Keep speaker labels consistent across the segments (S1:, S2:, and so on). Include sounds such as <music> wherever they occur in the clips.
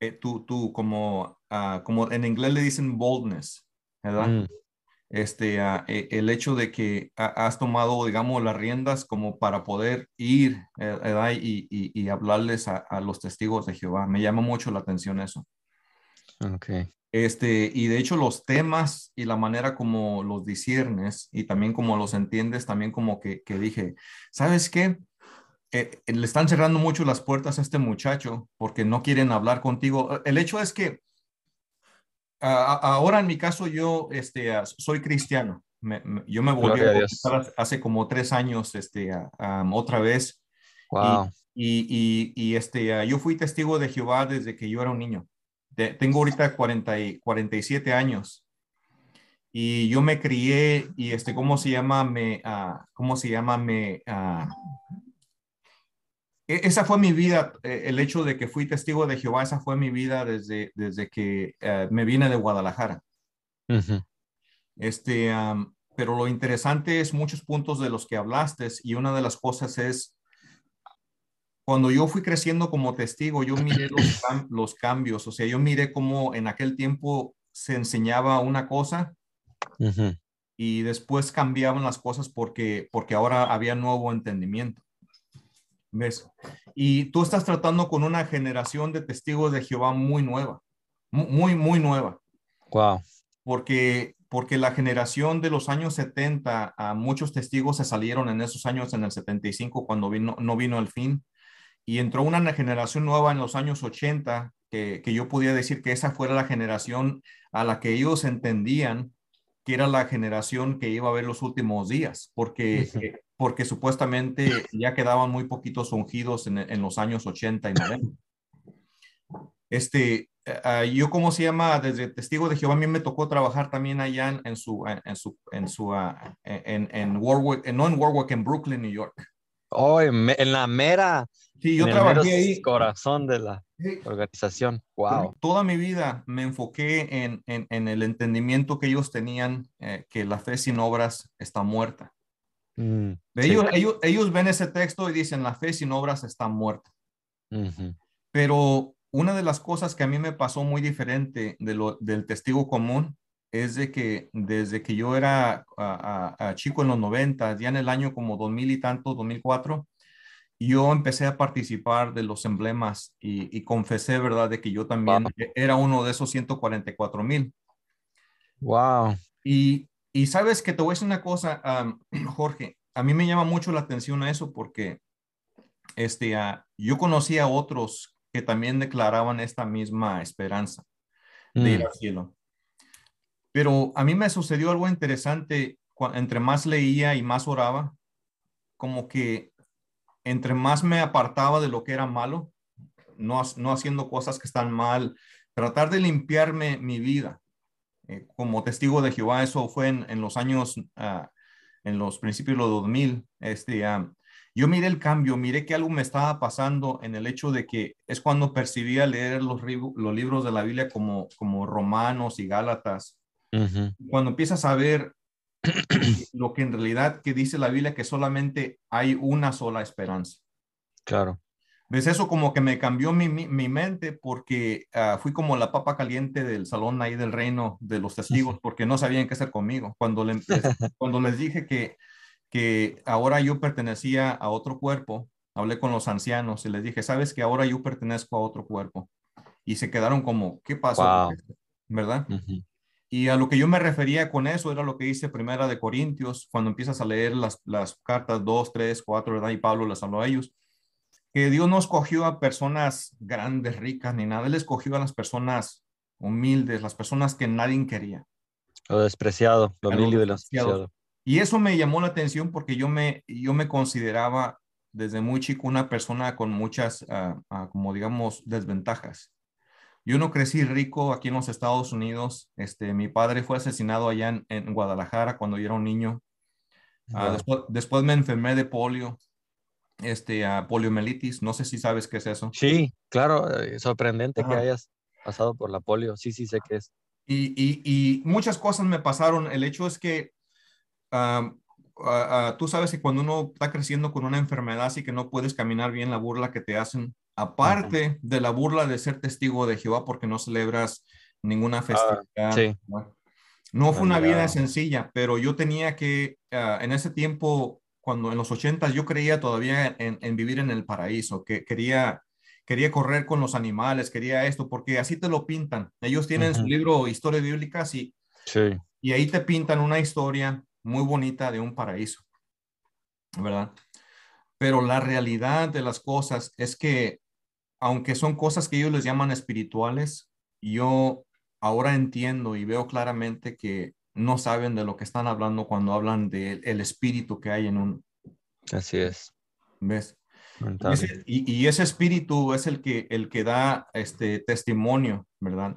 S1: eh, tú, tú como, ah, como en inglés le dicen boldness, ¿verdad?
S2: Mm,
S1: Este, e- el hecho de que ha- has tomado, digamos, las riendas como para poder ir, eh, ¿verdad? Y, y- y hablarles a, a los testigos de Jehová. Me llama mucho la atención eso.
S2: ok.
S1: Este, y de hecho los temas y la manera como los disiernes y también como los entiendes, también como que, que dije, ¿sabes qué? Eh, eh, le están cerrando mucho las puertas a este muchacho porque no quieren hablar contigo. El hecho es que a- ahora en mi caso yo este, ah, soy cristiano. Me- me- yo me volví a bautizar hace- como tres años este, ah, ah, otra vez
S2: Wow.
S1: y, y, y, este, ah, yo fui testigo de Jehová desde que yo era un niño. De- tengo ahorita 40 y 47 años. Y yo me crié y este, ¿cómo se llama? Me, ¿cómo se llama? Me, esa fue mi vida, eh, el hecho de que fui testigo de Jehová, esa fue mi vida desde, desde que eh, me vine de Guadalajara. Este, am, pero lo interesante es muchos puntos de los que hablaste y una de las cosas es, cuando yo fui creciendo como testigo, yo miré los, <clears throat> los cambios, o sea, yo miré cómo en aquel tiempo se enseñaba una cosa y después cambiaban las cosas porque, porque ahora había nuevo entendimiento. ¿Ves? Y tú estás tratando con una generación de testigos de Jehová muy nueva, mu- muy, muy nueva
S2: Wow.
S1: porque, porque la generación de los años 70, a muchos testigos se salieron en esos años, en el 75, cuando vino, no vino el fin, y entró una generación nueva en los años 80, que, que yo podía decir que esa fuera la generación a la que ellos entendían que era la generación que iba a ver los últimos días, porque, <laughs> porque supuestamente <laughs> ya quedaban muy poquitos ungidos en, en los años 80 y 90. Este, ah, yo, ¿cómo se llama? Desde Testigo de Jehová, a mí me tocó trabajar también allá en, en su, en, su, en su, ah, en, en Warwick, no en Warwick, en Brooklyn, New York.
S2: Oh, en, en la mera,
S1: Sí, yo
S2: en el
S1: trabajé ahí.
S2: corazón de la
S1: Sí.
S2: organización. Wow.
S1: Toda mi vida me enfoqué en, en, en el entendimiento que ellos tenían, eh, que la fe sin obras está muerta.
S2: Mm, sí.
S1: Ellos, ellos, ellos ven ese texto y dicen, la fe sin obras está muerta. Pero una de las cosas que a mí me pasó muy diferente de lo, del testigo común es de que desde que yo era ah, ah, ah, chico en los 90, ya en el año como 2000 y tanto, 2004, yo empecé a participar de los emblemas y, y confesé, ¿verdad?, de que yo también
S2: Wow.
S1: era uno de esos 144 mil.
S2: Wow.
S1: Y, y sabes que te voy a decir una cosa, <clears throat> Jorge, a mí me llama mucho la atención a eso porque este, ah, yo conocí a otros que también declaraban esta misma esperanza de ir
S2: Mm,
S1: al cielo. Pero a mí me sucedió algo interesante entre más leía y más oraba, como que entre más me apartaba de lo que era malo, no, no haciendo cosas que están mal, tratar de limpiarme mi vida. Eh, como testigo de Jehová, eso fue en, en los años, ah, en los principios de los 2000. Este, ah, yo miré el cambio, miré que algo me estaba pasando en el hecho de que es cuando percibía leer los, libros de la Biblia como, como Romanos y Gálatas. Cuando empiezas a ver lo que en realidad que dice la Biblia, que solamente hay una sola esperanza.
S2: Claro.
S1: ¿Ves? Eso como que me cambió mi, mi, mi mente porque ah, fui como la papa caliente del salón ahí del reino de los testigos porque no sabían qué hacer conmigo. Cuando, le- <laughs> cuando les dije que, que ahora yo pertenecía a otro cuerpo, hablé con los ancianos y les dije, sabes que ahora yo pertenezco a otro cuerpo. Y se quedaron como, ¿qué pasó?
S2: Wow.
S1: ¿Verdad?
S2: Ujú.
S1: Y a lo que yo me refería con eso era lo que dice Primera de Corintios, cuando empiezas a leer las, las cartas 2, 3, 4, ¿verdad? Y Pablo les habló a ellos, que Dios no escogió a personas grandes, ricas, ni nada. Él escogió a las personas humildes, las personas que nadie quería.
S2: Lo despreciado, lo humilde y lo despreciado.
S1: Y eso me llamó la atención porque yo me, yo me consideraba desde muy chico una persona con muchas, ah, ah, como digamos, desventajas. Yo no crecí rico aquí en los Estados Unidos. Este, mi padre fue asesinado allá en, en Guadalajara cuando yo era un niño. Ah,
S2: Wow.
S1: después, después me enfermé de polio, este, a poliomielitis. No sé si sabes qué es eso.
S2: Sí, claro, eh, sorprendente que hayas pasado por la polio. Sí, sí, sé que es.
S1: Y, y- y muchas cosas me pasaron. El hecho es que tú sabes que cuando uno está creciendo con una enfermedad así que no puedes caminar bien, la burla que te hacen aparte de la burla de ser testigo de Jehová porque no celebras ninguna festividad.
S2: Ah, sí.
S1: ¿no? Fue una vida sencilla, pero yo tenía que, ah, en ese tiempo, cuando en los ochentas, yo creía todavía en, en vivir en el paraíso, que quería, quería correr con los animales, quería esto, porque así te lo pintan. Ellos tienen su
S2: Ujú.
S1: libro Historia Bíblica y,
S2: Sí,
S1: y ahí te pintan una historia muy bonita de un paraíso, ¿verdad? Pero la realidad de las cosas es que, aunque son cosas que ellos les llaman espirituales, yo ahora entiendo y veo claramente que no saben de lo que están hablando cuando hablan del el espíritu que hay en un,
S2: así es.
S1: ¿ves? Y ese, y- y ese espíritu es el que, el que da este testimonio, ¿verdad?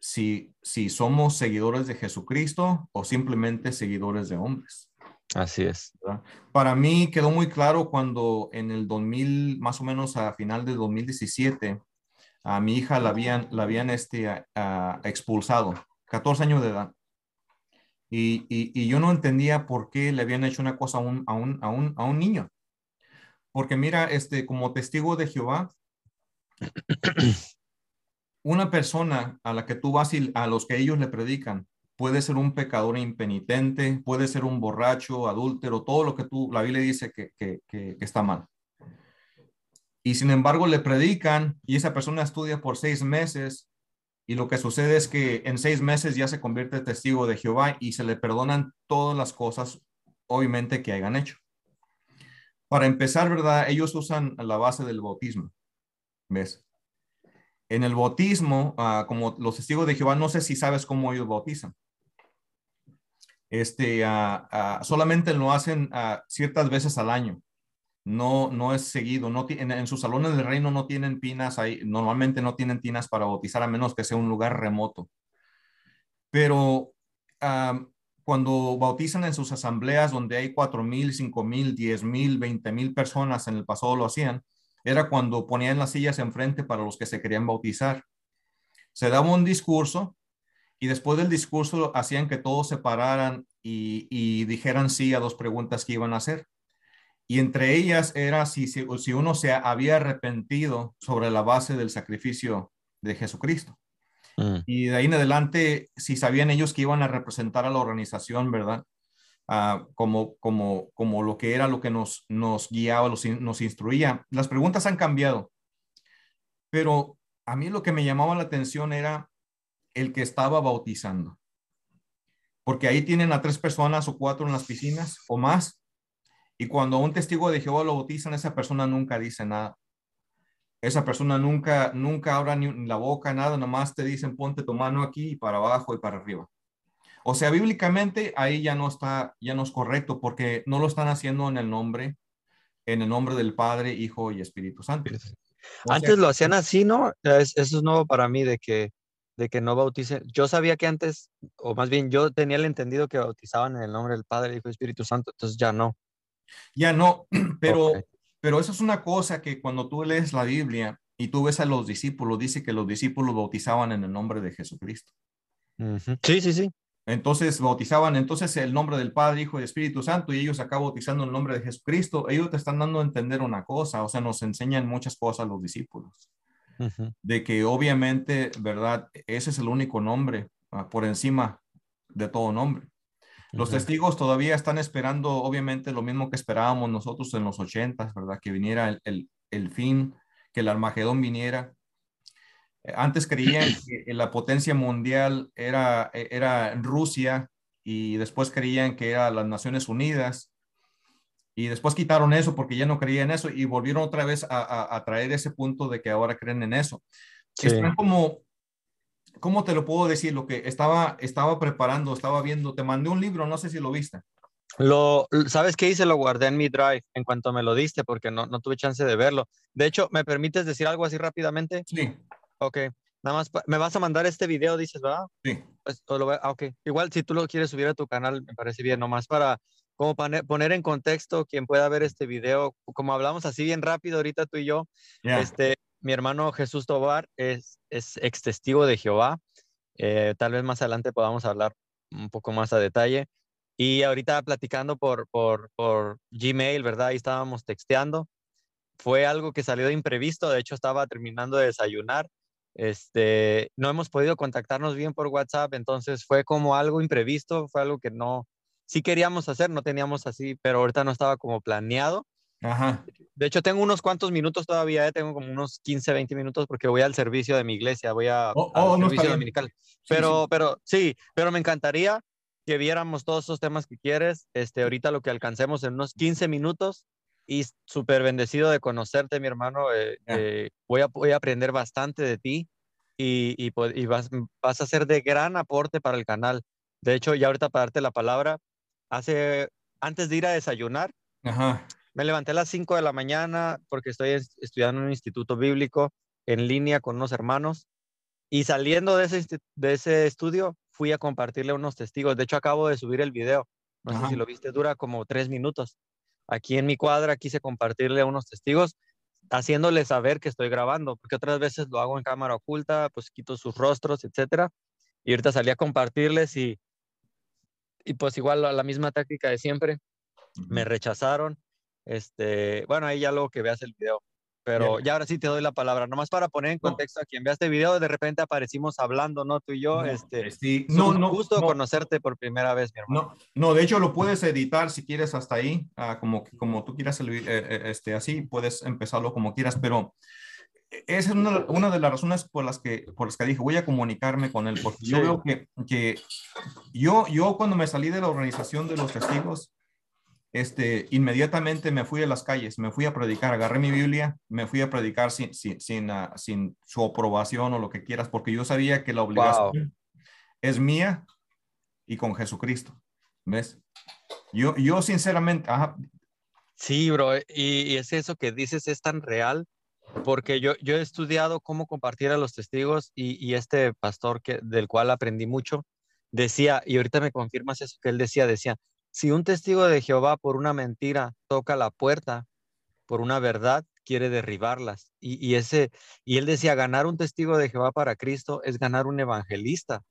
S1: Si, si somos seguidores de Jesucristo o simplemente seguidores de hombres.
S2: Así es.
S1: ¿verdad? Para mí quedó muy claro cuando en el 2000, más o menos a final de 2017, a mi hija la habían, la habían este, a- a- expulsado, 14 años de edad. Y, y- y yo no entendía por qué le habían hecho una cosa a un, a un, a un, a un niño. Porque mira, este, como testigo de Jehová, <coughs> una persona a la que tú vas y a los que ellos le predican puede ser un pecador impenitente, puede ser un borracho, adúltero, todo lo que tú, la Biblia dice que, que, que, que está mal. Y sin embargo le predican y esa persona estudia por seis meses y lo que sucede es que en seis meses ya se convierte testigo de Jehová y se le perdonan todas las cosas, obviamente, que hayan hecho. Para empezar, ¿verdad? Ellos usan la base del bautismo. ¿Ves? En el bautismo, ah, como los testigos de Jehová, no sé si sabes cómo ellos bautizan. Este, ah, ah, solamente lo hacen ciertas veces al año. No, no es seguido. No en, en sus salones del reino no tienen pinas ahí. Normalmente no tienen tinas para bautizar a menos que sea un lugar remoto. Pero cuando bautizan en sus asambleas donde hay cuatro mil, cinco mil, diez mil, veinte mil personas, en el pasado lo hacían, era cuando ponían las sillas enfrente para los que se querían bautizar. Se daba un discurso y después del discurso hacían que todos se pararan y, y dijeran sí a dos preguntas que iban a hacer. Y entre ellas era si, si, si uno se había arrepentido sobre la base del sacrificio de Jesucristo.
S2: Mm,
S1: Y de ahí en adelante, si sabían ellos que iban a representar a la organización, ¿verdad? Ah, como, como, como lo que era lo que nos, nos guiaba, los nos instruía. Las preguntas han cambiado, pero a mí lo que me llamaba la atención era el que estaba bautizando. Porque ahí tienen a tres personas o cuatro en las piscinas o más. Y cuando a un testigo de Jehová lo bautizan, esa persona nunca dice nada. Esa persona nunca, nunca abra ni la boca, nada, nomás te dicen ponte tu mano aquí y para abajo y para arriba. O sea, bíblicamente ahí ya no está, ya no es correcto porque no lo están haciendo en el nombre, en el nombre del Padre, Hijo y Espíritu Santo. O
S2: Antes
S1: sea,
S2: lo hacían así, ¿no? Es- eso es nuevo para mí de que, de que no bauticen. Yo sabía que antes, o más bien yo tenía el entendido que bautizaban en el nombre del Padre, Hijo y Espíritu Santo, entonces ya no.
S1: Ya no, <clears throat> pero, pero eso es una cosa que cuando tú lees la Biblia y tú ves a los discípulos, dice que los discípulos bautizaban en el nombre de Jesucristo.
S2: Ujú. Sí, sí, sí.
S1: Entonces bautizaban entonces el nombre del Padre, Hijo y Espíritu Santo y ellos acá bautizando el nombre de Jesucristo. Ellos te están dando a entender una cosa, o sea, nos enseñan muchas cosas los discípulos, de que obviamente, ¿verdad? Ese es el único nombre ah, por encima de todo nombre. Los testigos todavía están esperando, obviamente, lo mismo que esperábamos nosotros en los ochentas, ¿verdad? Que viniera el, el, el fin, que el Armagedón viniera. Eh, Antes creían <clears throat> que la potencia mundial era, eh, era Rusia y después creían que era las Naciones Unidas y después quitaron eso porque ya no creían eso y volvieron otra vez a, a, a traer ese punto de que ahora creen en eso.
S2: Sí.
S1: Están como, ¿cómo te lo puedo decir? Lo que estaba, estaba preparando, estaba viendo, te mandé un libro, no sé si lo viste.
S2: Lo, ¿sabes qué hice? Lo guardé en mi drive en cuanto me lo diste porque no, no tuve chance de verlo. De hecho, ¿me permites decir algo así rápidamente?
S1: Sí,
S2: Ok, nada más, me vas a mandar este video, dices, ¿verdad?
S1: sí.
S2: Pues, o lo ah, ok, igual si tú lo quieres subir a tu canal, me parece bien, nomás para como poner en contexto quien pueda ver este video, como hablamos así bien rápido ahorita tú y yo,
S1: ya.
S2: este, mi hermano Jesús Tobar es, es ex testigo de Jehová, eh, tal vez más adelante podamos hablar un poco más a detalle, y ahorita platicando por, por, por Gmail, ¿verdad? Ahí estábamos texteando, fue algo que salió de imprevisto. De hecho, estaba terminando de desayunar. Este, no hemos podido contactarnos bien por WhatsApp, entonces fue como algo imprevisto, fue algo que no, sí queríamos hacer, no teníamos así, pero ahorita no estaba como planeado.
S1: Ajá.
S2: De hecho, tengo unos cuantos minutos todavía, eh, tengo como unos 15, 20 minutos porque voy al servicio de mi iglesia, voy a,
S1: Oh,
S2: al
S1: oh, no,
S2: servicio dominical.
S1: Sí,
S2: Pero,
S1: sí.
S2: pero sí, pero me encantaría que viéramos todos esos temas que quieres. Este, ahorita lo que alcancemos en unos 15 minutos y súper bendecido de conocerte, mi hermano. eh, eh, voy, a, voy a aprender bastante de ti y, y, po- y vas, vas a ser de gran aporte para el canal. De hecho, ya ahorita para darte la palabra, hace, antes de ir a desayunar,
S1: Ajá.
S2: Me levanté a las 5 de la mañana porque estoy es- estudiando en un instituto bíblico en línea con unos hermanos y saliendo de ese, de ese estudio fui a compartirle a unos testigos. De hecho, acabo de subir el video. No sé
S1: Ajá.
S2: si lo viste, dura como tres minutos. Aquí en mi cuadra quise compartirle a unos testigos haciéndoles saber que estoy grabando, porque otras veces lo hago en cámara oculta, pues quito sus rostros, etcétera. Y ahorita salí a compartirles y, y pues igual la la misma táctica de siempre me rechazaron. Este, bueno, ahí ya luego que veas el video. Pero
S1: Bien.
S2: ya ahora sí te doy la palabra. Nomás para poner en
S1: No.
S2: contexto a quien vea este video, de repente aparecimos hablando, ¿no? Tú y yo.
S1: No,
S2: este,
S1: sí,
S2: es
S1: no,
S2: un
S1: no,
S2: gusto
S1: no.
S2: conocerte por primera vez, mi hermano.
S1: No, no, de hecho lo puedes editar si quieres hasta ahí, ah, como, como tú quieras, el eh, eh, este, así puedes empezarlo como quieras, pero esa es una, una de las razones por las que, por las que dije, voy a comunicarme con él, porque yo
S2: Sí.
S1: veo que, que yo, yo cuando me salí de la organización de los testigos, este, inmediatamente me fui a las calles, me fui a predicar, agarré mi Biblia, me fui a predicar sin, sin, sin, ah, sin su aprobación o lo que quieras, porque yo sabía que la obligación es mía y con Jesucristo. ¿Ves? Yo, yo sinceramente, ajá,
S2: Sí, bro, eh, y, y es eso que dices es tan real, porque yo, yo he estudiado cómo compartir a los testigos y, y este pastor que, del cual aprendí mucho decía, y ahorita me confirmas eso que él decía, decía, si un testigo de Jehová por una mentira toca la puerta, por una verdad quiere derribarlas. Y, ese, y él decía, ganar un testigo de Jehová para Cristo es ganar un evangelista.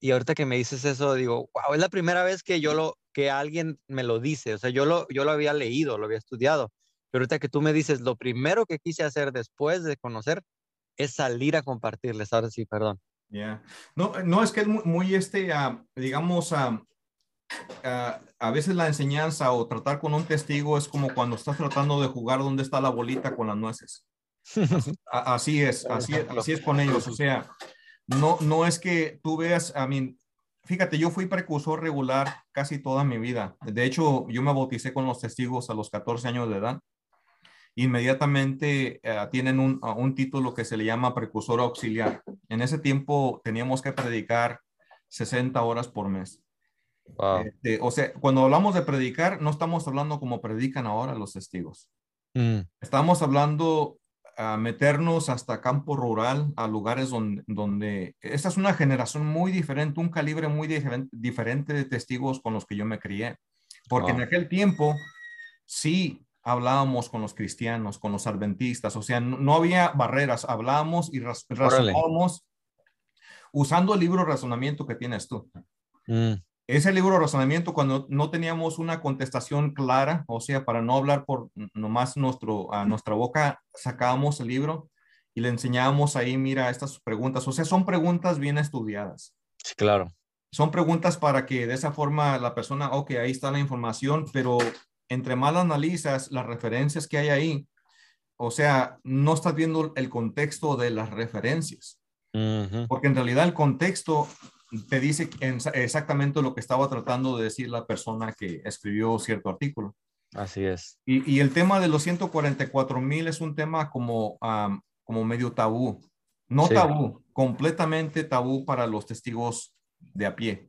S2: Y ahorita que me dices eso, digo, wow, es la primera vez que yo lo, que alguien me lo dice. O sea, yo lo, yo lo había leído, lo había estudiado. Pero ahorita que tú me dices, lo primero que quise hacer después de conocer es salir a compartirles. Ahora sí, perdón.
S1: ya. No, no es que es muy, muy, este, ah, digamos, ah, ah, a veces la enseñanza o tratar con un testigo es como cuando estás tratando de jugar dónde está la bolita con las nueces. <laughs> A- Así es, así, es- así es con ellos. O sea, no, no es que tú veas, a mí, fíjate, yo fui precursor regular casi toda mi vida. De hecho, yo me bauticé con los testigos a los 14 años de edad. Inmediatamente eh, tienen un, un título que se le llama precursor auxiliar. En ese tiempo teníamos que predicar 60 horas por mes.
S2: Wow.
S1: Este, o sea, cuando hablamos de predicar, no estamos hablando como predican ahora los testigos.
S2: Mm,
S1: Estamos hablando a meternos hasta campo rural, a lugares donde, donde esta es una generación muy diferente, un calibre muy diferente, diferente de testigos con los que yo me crié. Porque en
S2: Wow.
S1: aquel tiempo sí hablábamos con los cristianos, con los adventistas, o sea, no, no había barreras, hablábamos y raz- razonábamos usando el libro razonamiento que tienes tú.
S2: mm,
S1: Ese libro de razonamiento, cuando no teníamos una contestación clara, o sea, para no hablar por nomás nuestro, a nuestra boca, sacábamos el libro y le enseñábamos ahí, mira, estas preguntas. O sea, son preguntas bien estudiadas.
S2: sí, claro.
S1: Son preguntas para que de esa forma la persona, ok, ahí está la información, pero entre más la analizas las referencias que hay ahí, o sea, no estás viendo el contexto de las referencias porque en realidad el contexto te dice en- exactamente lo que estaba tratando de decir la persona que escribió cierto artículo.
S2: Así es.
S1: Y, y el tema de los 144 mil es un tema como, como medio tabú. No
S2: Sí.
S1: tabú, completamente tabú para los testigos de a pie.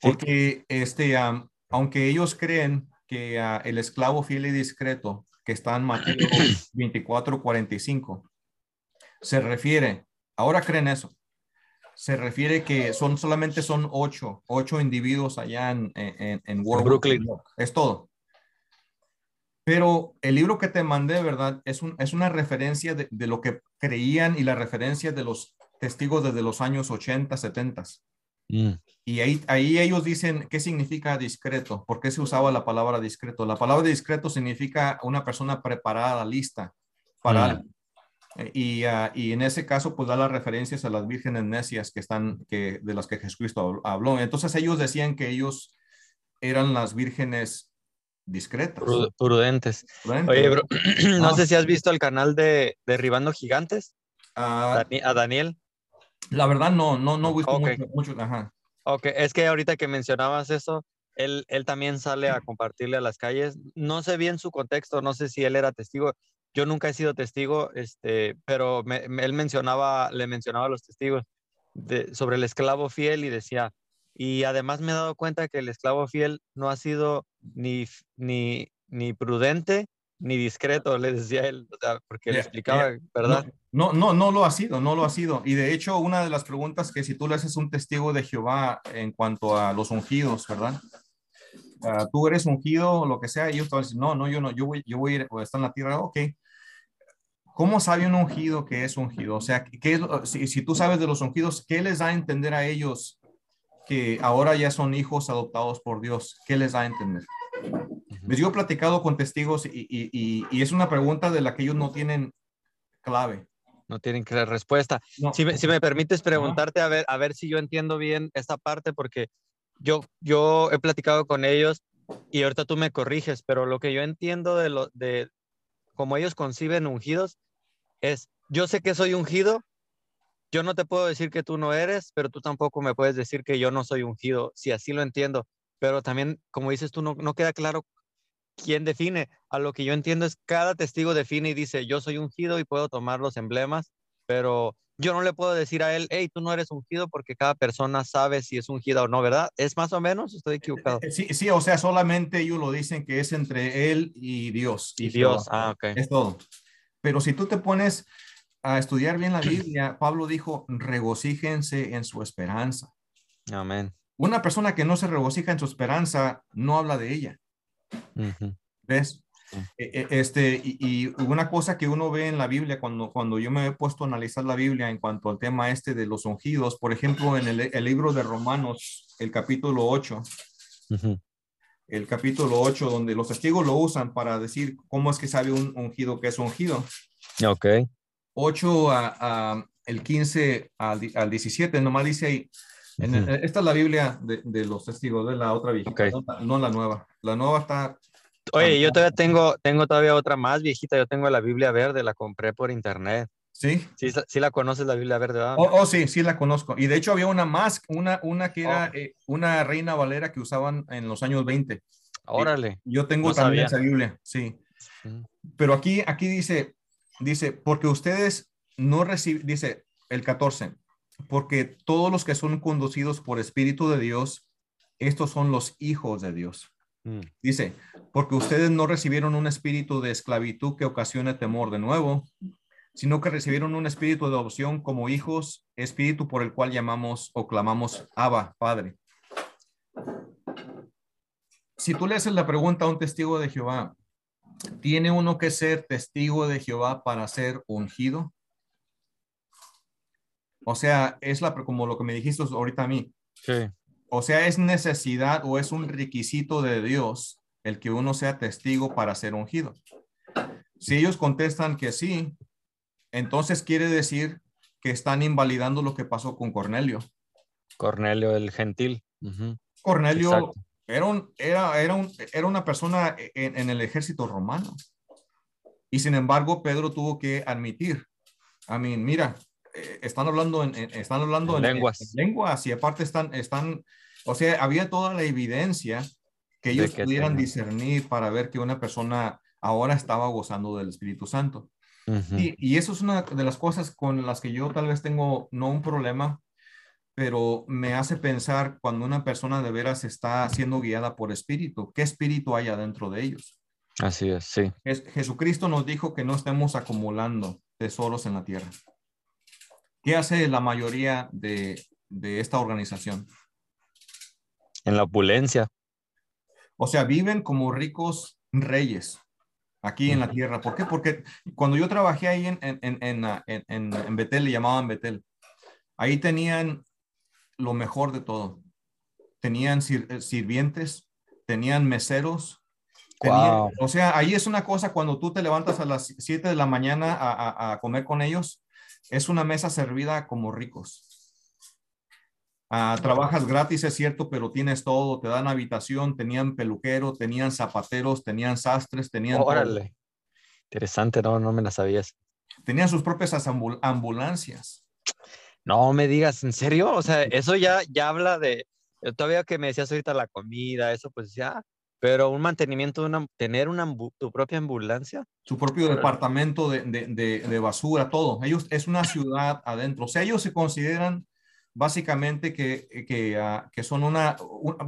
S2: Sí.
S1: Porque este, am, aunque ellos creen que ah, el esclavo fiel y discreto que está en Mateo <clears throat> 24, 45, se refiere, ahora creen eso, se refiere que son solamente son ocho, ocho individuos allá en, en, en World
S2: Brooklyn.
S1: Es todo. Pero el libro que te mandé, ¿verdad? Es, un, es una referencia de, de lo que creían y la referencia de los testigos desde los años 80, 70.
S2: Mm.
S1: Y ahí, ahí ellos dicen qué significa discreto, por qué se usaba la palabra discreto. La palabra discreto significa una persona preparada, lista para
S2: Mm.
S1: algo. Eh, Y, ah, y en ese caso, pues da las referencias a las vírgenes necias que están, que, de las que Jesucristo habl- habló. Entonces ellos decían que ellos eran las vírgenes discretas.
S2: Pru- Prudentes.
S1: prudentes.
S2: Oye, bro, <clears throat> no
S1: Ah.
S2: sé si has visto el canal de Derribando Gigantes,
S1: Ah,
S2: a Daniel.
S1: la verdad no, no, no he visto
S2: Ok.
S1: mucho, mucho, ajá.
S2: Ok, es que ahorita que mencionabas eso, él, él también sale a compartirle a las calles. No sé bien su contexto, no sé si él era testigo. Yo nunca he sido testigo, este, pero me- me- él mencionaba, le mencionaba a los testigos de- sobre el esclavo fiel y decía, y además me he dado cuenta que el esclavo fiel no ha sido ni, ni, ni prudente ni discreto, le decía él, porque le
S1: Ya,
S2: explicaba, ¿verdad?
S1: No, no, no lo ha sido, no lo ha sido. Y de hecho, una de las preguntas que si tú le haces un testigo de Jehová en cuanto a los ungidos, ¿verdad? Ah, tú eres ungido lo que sea, y ellos te van a decir, no, no, yo no, yo voy, yo voy a ir, o está en la tierra, ok. ¿Cómo sabe un ungido que es ungido? O sea, ¿qué es si, si tú sabes de los ungidos, ¿qué les da a entender a ellos que ahora ya son hijos adoptados por Dios? ¿Qué les da a entender? Pues yo he platicado con testigos y, y- y- y es una pregunta de la que ellos no tienen clave.
S2: No tienen que dar respuesta.
S1: No.
S2: Si me, si me permites preguntarte a ver, a ver si yo entiendo bien esta parte, porque yo, yo he platicado con ellos y ahorita tú me corriges, pero lo que yo entiendo de lo de cómo ellos conciben ungidos es, yo sé que soy ungido, yo no te puedo decir que tú no eres, pero tú tampoco me puedes decir que yo no soy ungido, si así lo entiendo. Pero también, como dices tú, no, no queda claro quién define. A lo que yo entiendo es cada testigo define y dice, yo soy ungido y puedo tomar los emblemas, pero yo no le puedo decir a él, hey, tú no eres ungido porque cada persona sabe si es ungida o no, ¿verdad? ¿Es más o menos? Estoy equivocado.
S1: Eh, Sí, sí, o sea, solamente ellos lo dicen que es entre él y Dios.
S2: Y
S1: Jehová.
S2: Dios, ah, ok.
S1: Es todo. Pero si tú te pones a estudiar bien la <clears throat> Biblia, Pablo dijo, regocíjense en su esperanza.
S2: Amén.
S1: Una persona que no se regocija en su esperanza no habla de ella.
S2: Ujú.
S1: ¿Ves? E- e- Este, y, y una cosa que uno ve en la Biblia, cuando, cuando yo me he puesto a analizar la Biblia en cuanto al tema este de los ungidos, por ejemplo, en el, el libro de Romanos, el capítulo 8,
S2: Ujú.
S1: El capítulo 8, donde los testigos lo usan para decir cómo es que sabe un ungido que es ungido.
S2: Ok.
S1: 8 a, a el 15 al, al 17, nomás dice ahí, el-
S2: Ujú.
S1: esta es la Biblia de, de los testigos, de la otra viejita,
S2: Ok.
S1: no, no la nueva. La nueva está,
S2: Oye, yo todavía tengo, tengo todavía otra más viejita, yo tengo la Biblia verde, la compré por internet.
S1: ¿Sí?
S2: Sí, sí la conoces la Biblia verde, ¿verdad?
S1: Oh, oh, sí, sí la conozco. Y de hecho había una más, una, una que era
S2: Oh.
S1: eh, una reina valera que usaban en los años 20.
S2: Órale.
S1: Yo tengo
S2: No
S1: también
S2: sabía.
S1: esa Biblia, sí.
S2: Mm.
S1: Pero aquí, aquí dice, dice, porque ustedes no reciben, dice el 14, porque todos los que son conducidos por Espíritu de Dios, estos son los hijos de Dios.
S2: Mm.
S1: Dice, porque ustedes no recibieron un espíritu de esclavitud que ocasione temor de nuevo, sino que recibieron un espíritu de adopción como hijos, espíritu por el cual llamamos o clamamos Abba, Padre. Si tú le haces la pregunta a un testigo de Jehová, ¿tiene uno que ser testigo de Jehová para ser ungido? O sea, es la, como lo que me dijiste ahorita a mí.
S2: Sí.
S1: O sea, es necesidad o es un requisito de Dios el que uno sea testigo para ser ungido. Si ellos contestan que sí, entonces quiere decir que están invalidando lo que pasó con Cornelio.
S2: Cornelio el Gentil.
S1: Cornelio
S2: Exacto.
S1: era, un, era, era, un, era una persona en, en el ejército romano. Y sin embargo, Pedro tuvo que admitir, a mí, mira, eh, están hablando en, en- están hablando
S2: En
S1: en,
S2: lenguas.
S1: en lenguas y aparte están, están, o sea, había toda la evidencia que ellos
S2: que
S1: pudieran discernir para ver que una persona ahora estaba gozando del Espíritu Santo. Y, y eso es una de las cosas con las que yo tal vez tengo no un problema, pero me hace pensar cuando una persona de veras está siendo guiada por espíritu, ¿qué espíritu hay adentro de ellos?
S2: Así es, sí.
S1: Es- Jesucristo nos dijo que no estemos acumulando tesoros en la tierra. ¿Qué hace la mayoría de, de esta organización?
S2: En la opulencia.
S1: O sea, viven como ricos reyes aquí en la tierra. ¿Por qué? Porque cuando yo trabajé ahí en, en, en, en, ah, en- en- en Betel, le llamaban Betel, ahí tenían lo mejor de todo. Tenían eh, sirvientes, tenían meseros. O sea, ahí es una cosa cuando tú te levantas a las 7 de la mañana a, comer con ellos, es una mesa servida como ricos. Ah, trabajas gratis, es cierto, pero tienes todo, te dan habitación, tenían peluquero, tenían zapateros, tenían sastres, tenían...
S2: Órale. Interesante, no, no me la sabías.
S1: Tenían sus propias ambulancias.
S2: No me digas, ¿en serio? O sea, eso ya, ya habla de, eh, todavía que me decías ahorita la comida, eso pues ya, pero un mantenimiento, de una, tener una, tu propia ambulancia.
S1: Su propio departamento de, de, de, basura, todo. Ellos, es una ciudad adentro. O sea, ellos se consideran básicamente que, que, ah, que son una,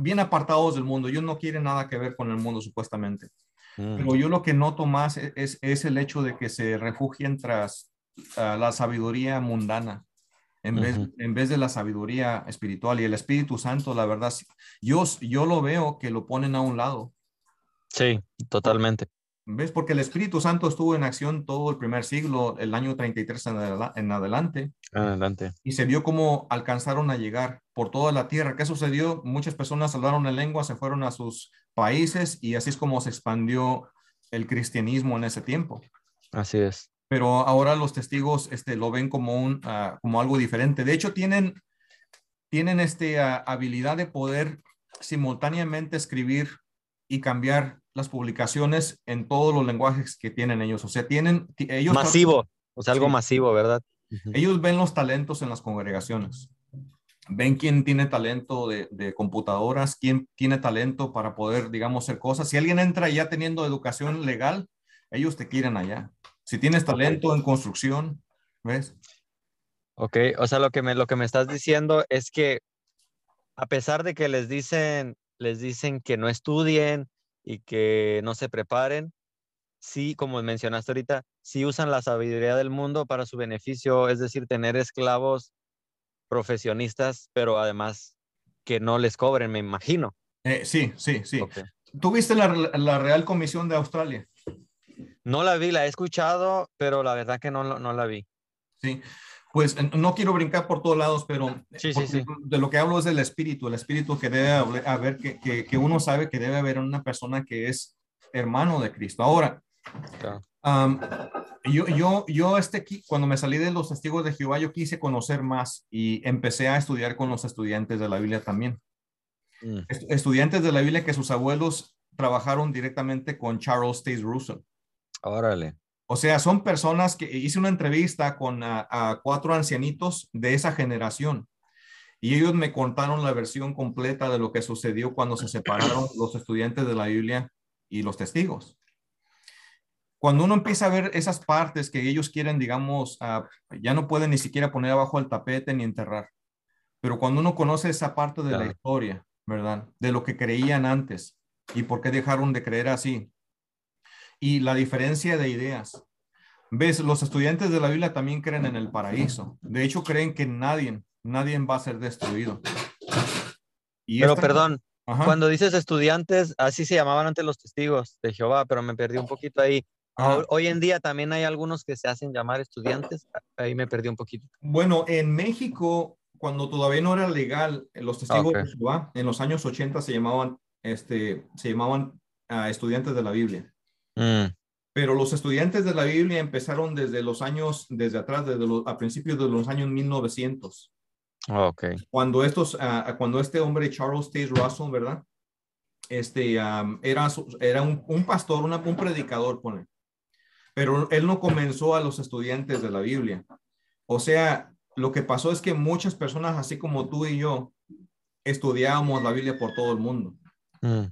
S1: bien apartados del mundo. Ellos no quieren nada que ver con el mundo, supuestamente. Mm. Pero yo lo que noto más e, es, es, el hecho de que se refugien tras ah, la sabiduría mundana en, vez, en vez de la sabiduría espiritual y el Espíritu Santo, la verdad, yo, yo lo veo que lo ponen a un lado.
S2: Sí, totalmente.
S1: ¿Ves? Porque el Espíritu Santo estuvo en acción todo el primer siglo, el año 33 en, adelante.
S2: Adelante.
S1: Y se vio cómo alcanzaron a llegar por toda la tierra. ¿Qué sucedió? Muchas personas hablaron en lengua, se fueron a sus países y así es como se expandió el cristianismo en ese tiempo.
S2: Así es
S1: pero ahora los testigos este, lo ven como, un, ah, como algo diferente. De hecho, tienen, tienen este, ah, habilidad de poder simultáneamente escribir y cambiar las publicaciones en todos los lenguajes que tienen ellos. O sea, tienen ellos...
S2: Masivo, o sea, algo masivo, ¿verdad?
S1: Ellos ven los talentos en las congregaciones. Ven quién tiene talento de, de, computadoras, quién tiene talento para poder, digamos, hacer cosas. Si alguien entra ya teniendo educación legal, ellos te quieren allá. Si tienes talento en construcción, ¿ves?
S2: Ok, o sea, lo que, me, lo que me estás diciendo es que a pesar de que les dicen, les dicen que no estudien y que no se preparen, sí, como mencionaste ahorita, sí usan la sabiduría del mundo para su beneficio, es decir, tener esclavos profesionistas, pero además que no les cobren, me imagino.
S1: Eh, sí, sí, sí. ¿Tuviste la, la Real Comisión de Australia?
S2: No la vi, la he escuchado, pero la verdad que no, no la vi.
S1: Sí, pues no quiero brincar por todos lados, pero de lo que hablo es del espíritu, el espíritu que debe haber, que, que, uno sabe que debe haber una persona que es hermano de Cristo. Ahora, yo, yo, yo este, cuando me salí de los testigos de Jehová, yo quise conocer más y empecé a estudiar con los estudiantes de la Biblia también. Mm. Estudiantes de la Biblia que sus abuelos trabajaron directamente con Charles Taze Russell.
S2: Órale.
S1: O sea, son personas que hice una entrevista con a, cuatro ancianitos de esa generación y ellos me contaron la versión completa de lo que sucedió cuando se separaron <coughs> los estudiantes de la Biblia y los testigos. Cuando uno empieza a ver esas partes que ellos quieren, digamos, ah, ya no pueden ni siquiera poner abajo el tapete ni enterrar. Pero cuando uno conoce esa parte de la historia, ¿verdad? De lo que creían antes y por qué dejaron de creer así, y la diferencia de ideas. Ves, los estudiantes de la Biblia también creen en el paraíso. De hecho, creen que nadie, nadie va a ser destruido.
S2: pero perdón, cuando dices estudiantes, así se llamaban antes los testigos de Jehová, pero me perdí un poquito ahí. Hoy en día también hay algunos que se hacen llamar estudiantes. Ahí me perdí un poquito.
S1: Bueno, en México, cuando todavía no era legal, los testigos de Jehová, en los años 80 se llamaban, este, se llamaban ah, estudiantes de la Biblia. Mm. Pero los estudiantes de la Biblia empezaron desde los años, desde atrás, desde los, a principios de los años 1900.
S2: Okay.
S1: Cuando estos, uh, cuando este hombre Charles T. Russell, ¿verdad? Este era, era un, un pastor, un predicador, pone. Pero él no comenzó a los estudiantes de la Biblia. O sea, lo que pasó es que muchas personas, así como tú y yo, estudiábamos la Biblia por todo el mundo. Mm.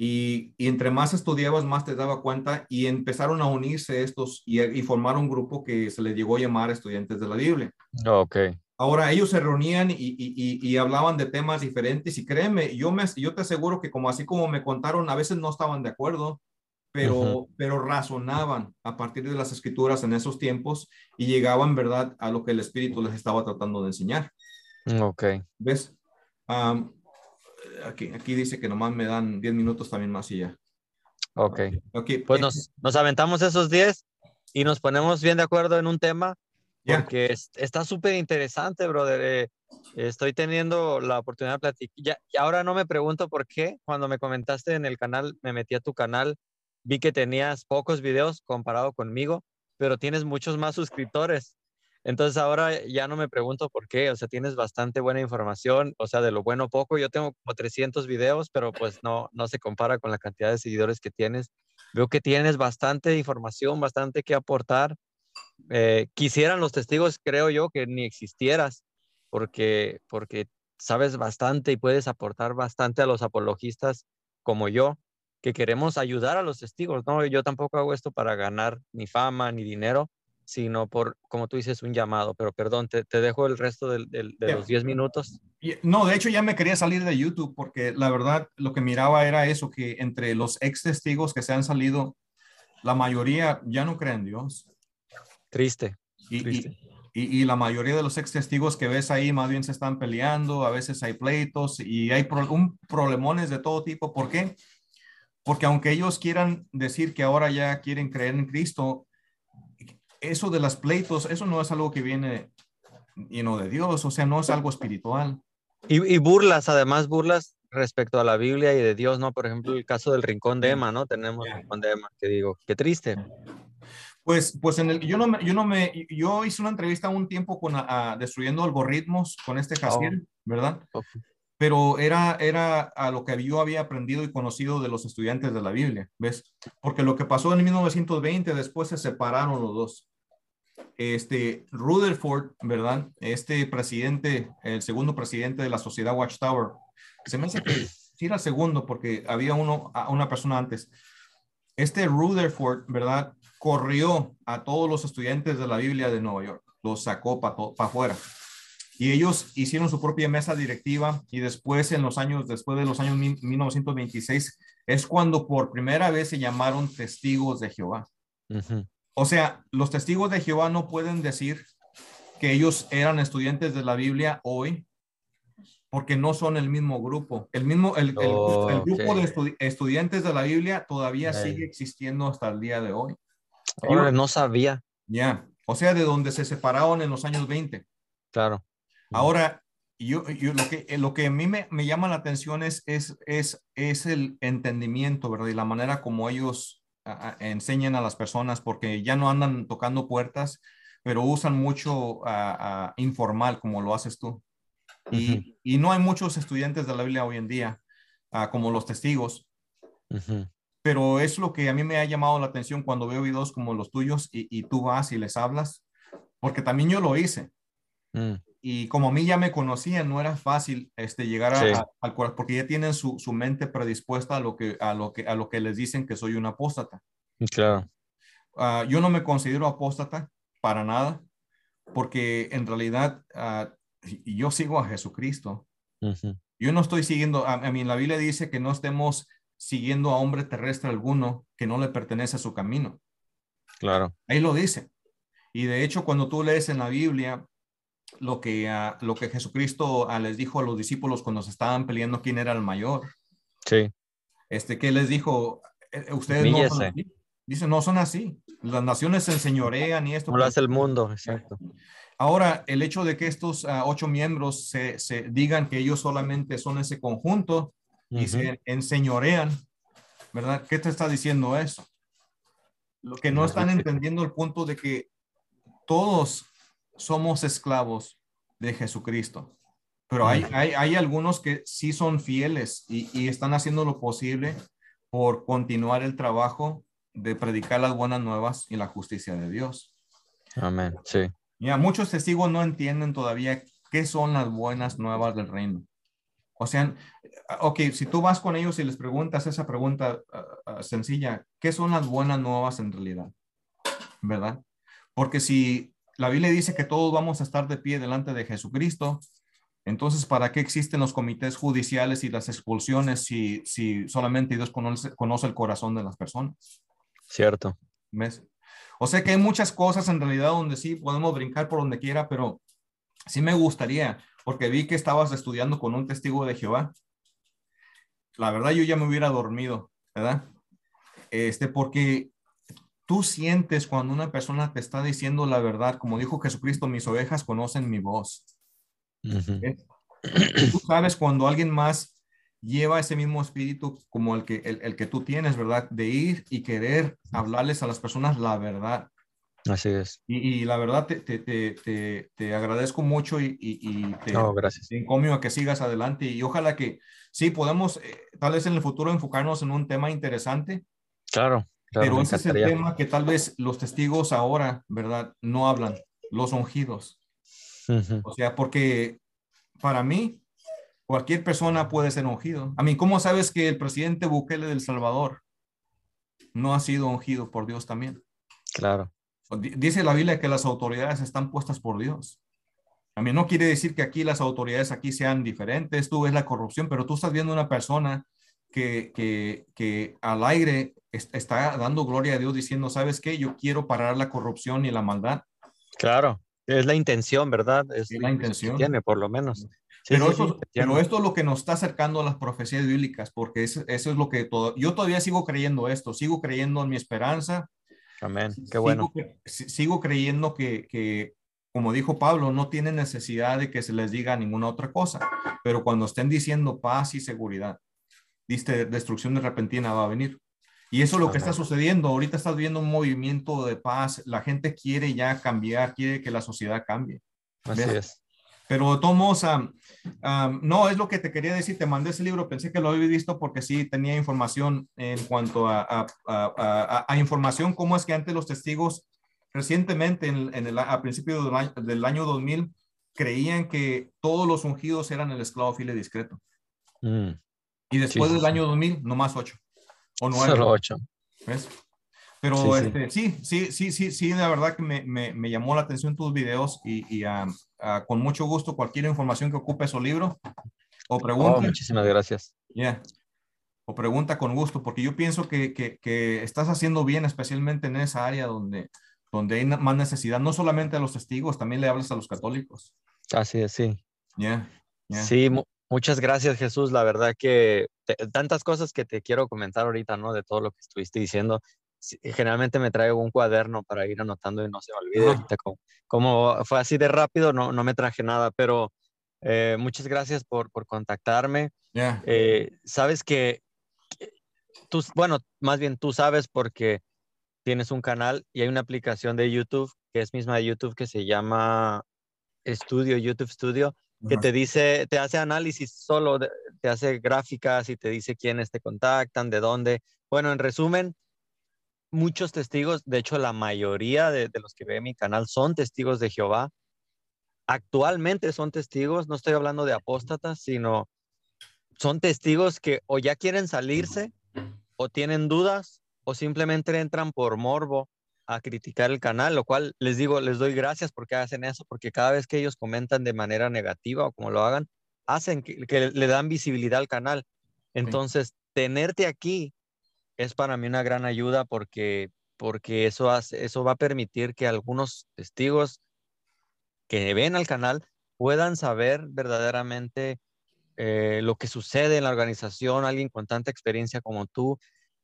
S1: Y, entre más estudiabas, más te daba cuenta y empezaron a unirse estos y, y formar un grupo que se les llegó a llamar estudiantes de la Biblia.
S2: Ok.
S1: Ahora ellos se reunían y, y, y, hablaban de temas diferentes y créeme, yo, me, yo te aseguro que como así como me contaron, a veces no estaban de acuerdo, pero, pero razonaban a partir de las escrituras en esos tiempos y llegaban, ¿verdad?, a lo que el Espíritu les estaba tratando de enseñar.
S2: Ok.
S1: ¿Ves? Aquí, aquí dice que nomás me dan 10 minutos también más y ya.
S2: Ok. okay. Pues nos, nos aventamos esos 10 y nos ponemos bien de acuerdo en un tema porque está súper interesante, brother. Eh, estoy teniendo la oportunidad de platicar. y ahora no me pregunto por qué. Cuando me comentaste en el canal, me metí a tu canal, vi que tenías pocos videos comparado conmigo, pero tienes muchos más suscriptores. Entonces ahora ya no me pregunto por qué, o sea, tienes bastante buena información, o sea, de lo bueno poco, yo tengo como 300 videos, pero pues no, no se compara con la cantidad de seguidores que tienes. Veo que tienes bastante información, bastante que aportar. Eh, quisieran los testigos, creo yo, que ni existieras, porque, porque sabes bastante y puedes aportar bastante a los apologistas como yo, que queremos ayudar a los testigos, ¿no? Yo tampoco hago esto para ganar ni fama ni dinero, sino por, como tú dices, un llamado. Pero perdón, te, te dejo el resto de, de, los 10 minutos.
S1: No, de hecho ya me quería salir de YouTube porque la verdad lo que miraba era eso, que entre los ex testigos que se han salido, la mayoría ya no creen en Dios.
S2: Triste.
S1: Y,
S2: triste.
S1: Y, y, la mayoría de los ex testigos que ves ahí más bien se están peleando, a veces hay pleitos y hay un problemones de todo tipo. ¿Por qué? Porque aunque ellos quieran decir que ahora ya quieren creer en Cristo, eso de las pleitos, eso no es algo que viene you de Dios, o sea, no es algo espiritual.
S2: Y, burlas, además burlas respecto a la Biblia y de Dios, ¿no? Por ejemplo, el caso del rincón de Emma, ¿no? Tenemos el rincón de Emma, que digo, qué triste.
S1: Pues, pues en el, yo no me, yo no me, yo hice una entrevista un tiempo con Destruyendo Algoritmos con este Jaciel, oh. ¿verdad? Pero era, era a lo que yo había aprendido y conocido de los estudiantes de la Biblia, ¿ves? Porque lo que pasó en 1920, después se separaron los dos este Rutherford, ¿verdad? Este presidente, el segundo presidente de la sociedad Watchtower, se me hace que sí era segundo porque había uno, una persona antes. Este Rutherford, ¿verdad? Corrió a todos los estudiantes de la Biblia de Nueva York, los sacó para afuera. Y ellos hicieron su propia mesa directiva y después, en los años, después de los años 1926, es cuando por primera vez se llamaron testigos de Jehová. O sea, los testigos de Jehová no pueden decir que ellos eran estudiantes de la Biblia hoy porque no son el mismo grupo. El mismo, el, grupo de estudiantes de la Biblia todavía sigue existiendo hasta el día de hoy.
S2: Ahora no sabía.
S1: Ya, o sea, de donde se separaron en los años 20.
S2: Claro.
S1: Ahora, yo, lo, que, lo que a mí me, me llama la atención es, es, es, es el entendimiento, ¿verdad? Y la manera como ellos enseñan a las personas porque ya no andan tocando puertas, pero usan mucho informal como lo haces tú. Y, y, no hay muchos estudiantes de la Biblia hoy en día como los testigos. Pero es lo que a mí me ha llamado la atención cuando veo videos como los tuyos y, y tú vas y les hablas, porque también yo lo hice. Mm y como a mí ya me conocían, no era fácil este, llegar al corazón, porque ya tienen su, su, mente predispuesta a lo, que, a, lo que, a lo que les dicen que soy un apóstata.
S2: Claro.
S1: Uh, yo no me considero apóstata para nada, porque en realidad uh, yo sigo a Jesucristo. Yo no estoy siguiendo, a, a, mí la Biblia dice que no estemos siguiendo a hombre terrestre alguno que no le pertenece a su camino.
S2: Claro.
S1: Ahí lo dice. Y de hecho, cuando tú lees en la Biblia, lo que, uh, lo que Jesucristo uh, les dijo a los discípulos cuando se estaban peleando quién era el mayor.
S2: Sí.
S1: Este, que les dijo, eh, eh, ustedes no son así. Dice, no son así. Las naciones se enseñorean y esto.
S2: No lo hace el mundo, exacto.
S1: Ahora, el hecho de que estos uh, ocho miembros se, se, digan que ellos solamente son ese conjunto y se enseñorean, ¿verdad? ¿Qué te está diciendo eso? Lo que no están entendiendo el punto de que todos somos esclavos de Jesucristo. Pero hay, hay, hay algunos que sí son fieles y, y, están haciendo lo posible por continuar el trabajo de predicar las buenas nuevas y la justicia de Dios.
S2: Amén, sí.
S1: Ya, muchos testigos no entienden todavía qué son las buenas nuevas del reino. O sea, ok, si tú vas con ellos y les preguntas esa pregunta uh, uh, sencilla, ¿qué son las buenas nuevas en realidad? ¿Verdad? Porque si la Biblia dice que todos vamos a estar de pie delante de Jesucristo. Entonces, ¿para qué existen los comités judiciales y las expulsiones si, si solamente Dios conoce, conoce el corazón de las personas?
S2: Cierto.
S1: ¿Ves? O sea que hay muchas cosas en realidad donde sí podemos brincar por donde quiera, pero sí me gustaría, porque vi que estabas estudiando con un testigo de Jehová. La verdad, yo ya me hubiera dormido, ¿verdad? Este, porque tú sientes cuando una persona te está diciendo la verdad, como dijo Jesucristo, mis ovejas conocen mi voz. Tú sabes cuando alguien más lleva ese mismo espíritu como el que, el, que tú tienes, ¿verdad? De ir y querer hablarles a las personas la verdad.
S2: Así es.
S1: Y, la verdad te, te, te, te, agradezco mucho y, y, te,
S2: oh, gracias.
S1: encomio a que sigas adelante y ojalá que sí podemos eh, tal vez en el futuro enfocarnos en un tema interesante.
S2: Claro.
S1: Pero ese es el tema que tal vez los testigos ahora, ¿verdad? No hablan, los ungidos. O sea, porque para mí, cualquier persona puede ser ungido. A mí, ¿cómo sabes que el presidente Bukele del Salvador no ha sido ungido por Dios también?
S2: Claro.
S1: Dice la Biblia que las autoridades están puestas por Dios. A mí no quiere decir que aquí las autoridades aquí sean diferentes, tú ves la corrupción, pero tú estás viendo una persona que, que, que al aire está dando gloria a Dios diciendo, ¿sabes qué? Yo quiero parar la corrupción y la maldad.
S2: Claro, es la intención, ¿verdad?
S1: Es, la intención.
S2: Tiene, por lo menos.
S1: pero, esto, pero, esto, es lo que nos está acercando a las profecías bíblicas, porque eso, eso es lo que todo, yo todavía sigo creyendo esto, sigo creyendo en mi esperanza,
S2: Amén. Qué bueno.
S1: Sigo, creyendo que, que, como dijo Pablo, no tiene necesidad de que se les diga ninguna otra cosa, pero cuando estén diciendo paz y seguridad, diste destrucción de repentina va a venir. Y eso es lo que está sucediendo. Ahorita estás viendo un movimiento de paz. La gente quiere ya cambiar, quiere que la sociedad cambie.
S2: Así es.
S1: Pero Tomos, no, es lo que te quería decir, te mandé ese libro, pensé que lo había visto porque sí tenía información en cuanto a, a, información, cómo es que antes los testigos recientemente, en, el, a principios del año, del año 2000, creían que todos los ungidos eran el esclavo file discreto. Mm. Y después del año 2000, nomás ocho.
S2: O nueve. Solo ocho.
S1: ¿Ves? Pero este, sí. sí, sí, sí, sí, la verdad que me, me, me llamó la atención tus videos y, y con mucho gusto cualquier información que ocupe su libro o pregunta. Oh,
S2: muchísimas gracias.
S1: Yeah. O pregunta con gusto, porque yo pienso que, que, que, estás haciendo bien, especialmente en esa área donde, donde hay más necesidad, no solamente a los testigos, también le hablas a los católicos.
S2: Así es, sí.
S1: Yeah.
S2: Sí, muchas gracias Jesús. La verdad que tantas cosas que te quiero comentar ahorita, ¿no? De todo lo que estuviste diciendo generalmente me traigo un cuaderno para ir anotando y no se me olvide. como, fue así de rápido, no, no me traje nada, pero eh, muchas gracias por, por contactarme. Eh, sabes que tú, bueno, más bien tú sabes porque tienes un canal y hay una aplicación de YouTube que es misma de YouTube que se llama Studio, YouTube Studio, que te dice, te hace análisis solo, te hace gráficas y te dice quiénes te contactan, de dónde. Bueno, en resumen, muchos testigos, de hecho la mayoría de, los que ve mi canal son testigos de Jehová. Actualmente son testigos, no estoy hablando de apóstatas, sino son testigos que o ya quieren salirse o tienen dudas o simplemente entran por morbo a criticar el canal, lo cual les digo, les doy gracias porque hacen eso, porque cada vez que ellos comentan de manera negativa o como lo hagan, hacen que, que le dan visibilidad al canal. Entonces, tenerte aquí es para mí una gran ayuda porque, porque eso, hace, eso va a permitir que algunos testigos que ven al canal puedan saber verdaderamente eh, lo que sucede en la organización, alguien con tanta experiencia como tú.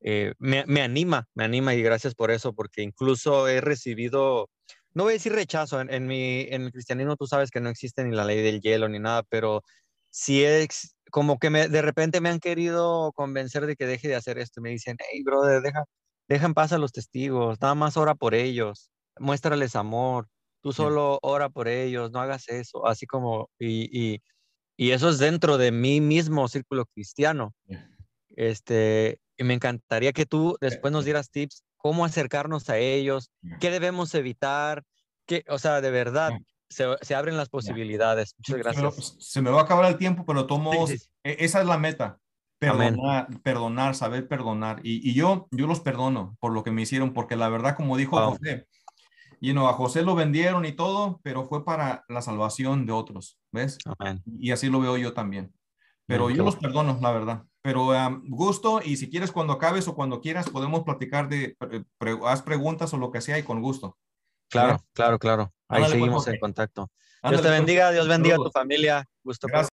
S2: Eh, me, me, anima, me anima y gracias por eso, porque incluso he recibido, no voy a decir rechazo, en, en, mi, en el cristianismo tú sabes que no existe ni la ley del hielo ni nada, pero sí es, como que me, de repente me han querido convencer de que deje de hacer esto. Me dicen, hey, brother, deja, deja en paz a los testigos, nada más ora por ellos, muéstrales amor, tú solo ora por ellos, no hagas eso, así como, y, y, y eso es dentro de mi mismo círculo cristiano. Este, y me encantaría que tú después nos dieras tips, cómo acercarnos a ellos, qué debemos evitar, qué, o sea, de verdad, se, abren las posibilidades. Muchas gracias.
S1: Se me, va a acabar el tiempo, pero tomo, e, esa es la meta. Perdonar, perdonar, saber perdonar. Y, y, yo, yo los perdono por lo que me hicieron, porque la verdad, como dijo José, y no, a José lo vendieron y todo, pero fue para la salvación de otros, ¿ves? Y así lo veo yo también. Pero yo los perdono, la verdad. Pero gusto, y si quieres cuando acabes o cuando quieras, podemos platicar de, haz preguntas o lo que sea y con gusto.
S2: Claro, claro, claro. Ahí seguimos en contacto. Dios te bendiga, Dios bendiga a tu familia. Gusto.